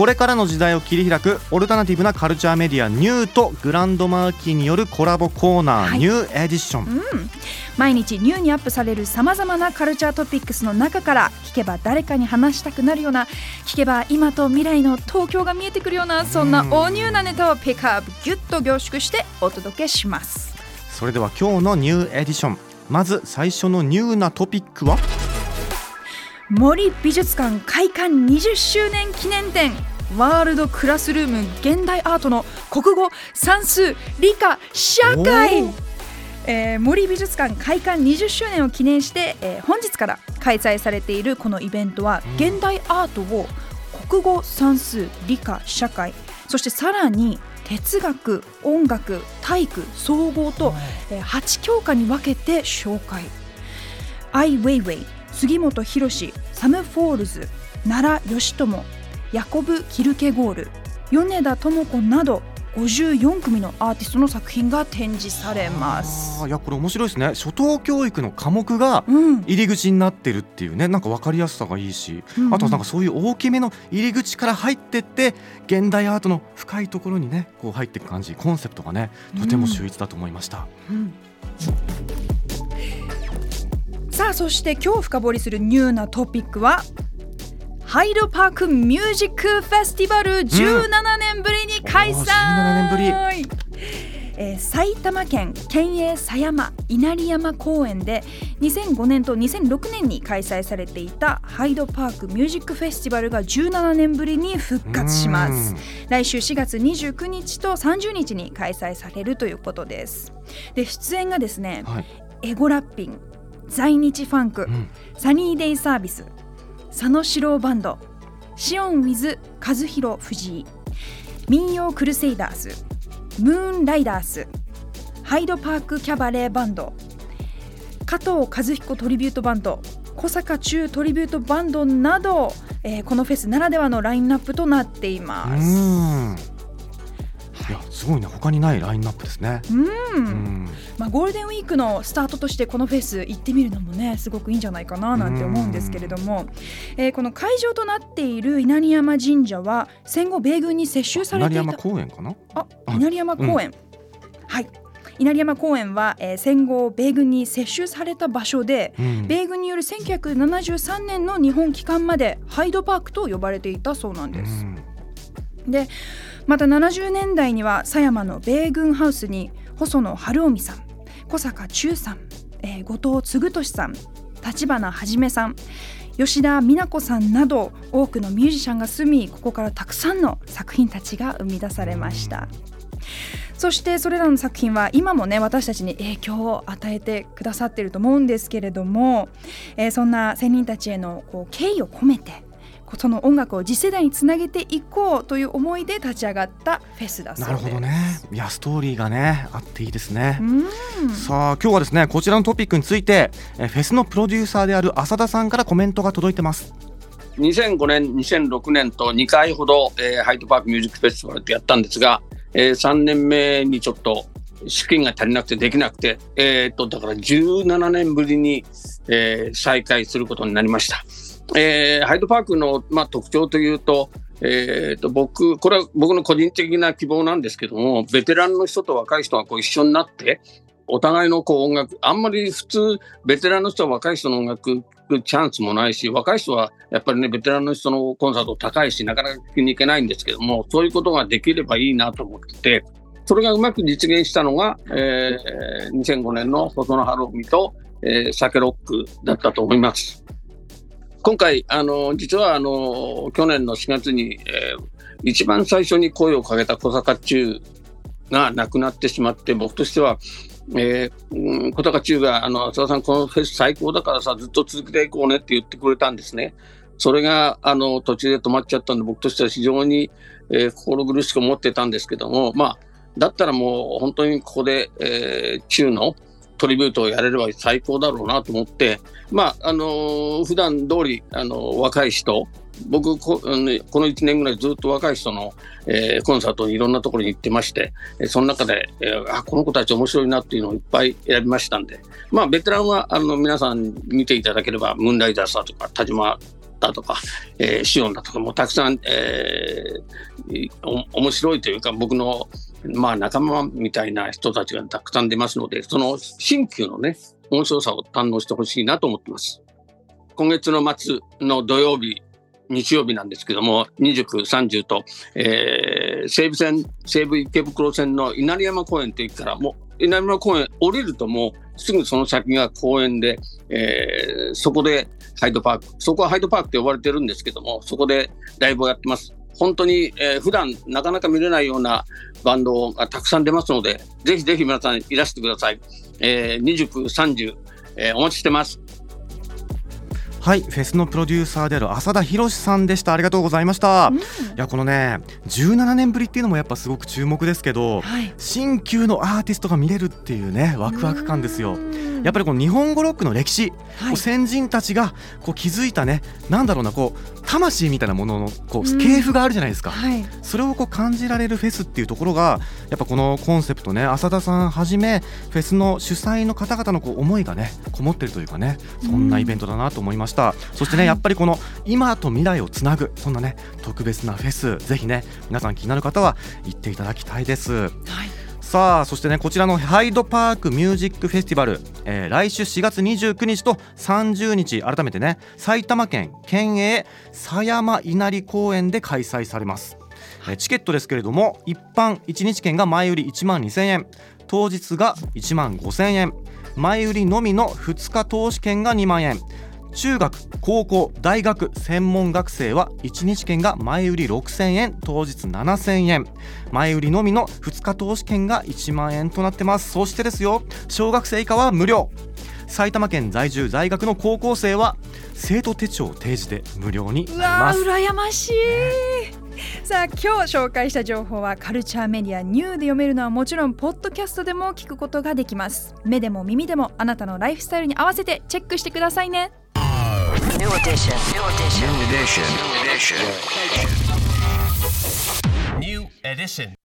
これからの時代を切り開くオルタナティブなカルチャーメディアニューとグランドマーキーによるコラボコーナー、はい。ニューエディション、毎日ニューにアップされるさまざまなカルチャートピックスの中から聞けば誰かに話したくなるような聞けば今と未来の東京が見えてくるようなそんな大ニューなネタをピックアップギュッと凝縮してお届けします。それでは今日のニューエディション。まず最初のニューなトピックは？森美術館開館20周年記念展ワールドクラスルーム現代アートの国語算数理科社会。えー森美術館開館20周年を記念して、えー本日から開催されているこのイベントは、現代アートを国語算数理科社会。そしてさらに哲学音楽体育総合と、えー8教科に分けて紹介。アイ・ウェイウェイ杉本博司サム・フォールズ奈良美智ヤコブ・キルケゴール米田智子など54組のアーティストの作品が展示されます。いやこれ面白いですね。初等教育の科目がうん。入り口になってるっていうねなんか分かりやすさがいいし、うんうん。あとはなんかそういう大きめの入り口から入ってって現代アートの深いところにねこう入っていく感じコンセプトがねとても秀逸だと思いました、うん。さあそして今日深掘りするニューなトピックはハイドパークミュージックフェスティバル17年ぶりに開催、おー17年ぶり。えー埼玉県県営狭山稲荷山公園で2005年と2006年に開催されていたハイドパークミュージックフェスティバルが17年ぶりに復活します。来週4月29日と30日に開催されるということです。で出演がですねはい、エゴラッピン在日ファンク、うん。サニーデイサービス佐野史郎バンド。シオンウィズ和弘藤井民謡クルセイダーズムーンライダース。ハイドパークキャバレーバンド。加藤和彦トリビュートバンド。小坂中トリビュートバンドなど、えーこのフェスならではのラインナップとなっています。んいやすごいね。他にないラインナップですね、うん。うん。まあ、ゴールデンウィークのスタートとしてこのフェス行ってみるのもねすごくいいんじゃないかななんて思うんですけれども、えーこの会場となっている稲荷山神社は戦後米軍に接収されていた。稲荷山公園かな？ああ稲荷山公園、はい。稲荷山公園は、えー戦後米軍に接収された場所で、うん。米軍による1973年の日本帰還までハイドパークと呼ばれていたそうなんです。うんでまた70年代には狭山の米軍ハウスに細野晴臣さん小坂忠さん、えー後藤嗣俊さん立花はじめさん吉田美奈子さんなど多くのミュージシャンが住みここからたくさんの作品たちが生み出されました。そしてそれらの作品は今もね私たちに影響を与えてくださっていると思うんですけれども、えーそんな仙人たちへのこう敬意を込めてその音楽を次世代につなげていこうという思いで立ち上がったフェスだそうです。なるほどね。いやストーリーがねあっていいですね、うん。さあ今日はですねこちらのトピックについてえフェスのプロデューサーである浅田さんからコメントが届いてます。2005年、2006年と2回ほど、えーハイドパークミュージックフェスティバルってやったんですが、えー3年目にちょっと資金が足りなくてできなくて、えーっと、だから17年ぶりに、えー再開することになりました。えーハイドパークの、まあ、特徴というと、えーっと、僕、これは僕の個人的な希望なんですけども、ベテランの人と若い人がこう一緒になって、お互いのこう音楽、あんまり普通、ベテランの人は若い人の音楽チャンスもないし、若い人はやっぱりね、ベテランの人のコンサート高いし、なかなか聞きに行けないんですけども、そういうことができればいいなと思って、それがうまく実現したのが、えー2005年の細野晴臣と、えー、酒ロックだったと思います。今回、あの、実は、あの、去年の4月に、えー一番最初に声をかけた小坂中が亡くなってしまって、僕としては、えー小高中が、あの、浅田さん、このフェス最高だからさ、ずっと続けていこうねって言ってくれたんですね。それが、あの、途中で止まっちゃったんで、僕としては非常に、えー心苦しく思ってたんですけども、まあ、だったらもう本当にここで、えー中のトリビュートをやれれば最高だろうなと思って、まあ、あのー普段通り、あのー若い人、僕こ、この1年ぐらいずっと若い人の、えーコンサートにいろんなところに行ってまして、その中で、えーあ、この子たち面白いなっていうのをいっぱい選びましたんで、まあ、ベテランはあの皆さん見ていただければ、ムーンライダースだとか、田島だとか、えーシオンだとか、もうたくさん、えーお面白いというか、僕の、まあ、仲間みたいな人たちがたくさん出ますので、その新旧のね、面白さを堪能してほしいなと思ってます。今月の末の土曜日、日曜日なんですけども、29、30と、えー西武線、西武池袋線の稲荷山公園というから、もう稲荷山公園降りるともうすぐその先が公園で、えーそこでハイドパーク、そこはハイドパークって呼ばれてるんですけども、そこでライブをやってます。本当に、えー普段なかなか見れないようなバンドがたくさん出ますので、ぜひぜひ皆さんいらしてください。えー、29、30、えーお待ちしてます。はいフェスのプロデューサーである浅田博さんでした。ありがとうございました、いやこのね17年ぶりっていうのもやっぱすごく注目ですけどはい。新旧のアーティストが見れるっていうねワクワク感ですよ。やっぱりこの日本語ロックの歴史、はい。先人たちがこう築いたねなんだろうなこう魂みたいなもののこうん。う系譜があるじゃないですか、はい。それをこう感じられるフェスっていうところがやっぱこのコンセプトね浅田さんはじめフェスの主催の方々のこう思いがねこもってるというかねそんなイベントだなと思いました、そしてね、はい。やっぱりこの今と未来をつなぐそんなね特別なフェスぜひね皆さん気になる方は行っていただきたいです。はい。さあそしてねこちらのハイドパークミュージックフェスティバル、えー来週4月29日と30日改めてね埼玉県県営狭山稲荷公園で開催されます、えーチケットですけれども一般1日券が前売り1万2000円当日が1万5000円前売りのみの2日投資券が2万円中学高校大学専門学生は1日券が前売り6000円当日7000円。前売りのみの2日投資券が1万円となってます。そしてですよ小学生以下は無料。埼玉県在住在学の高校生は生徒手帳を提示で無料になりうわー羨ましい。さあ今日紹介した情報はカルチャーメディアニューで読めるのはもちろんポッドキャストでも聞くことができます目でも耳でもあなたのライフスタイルに合わせてチェックしてくださいね New edition. New edition. New edition. New edition. New edition.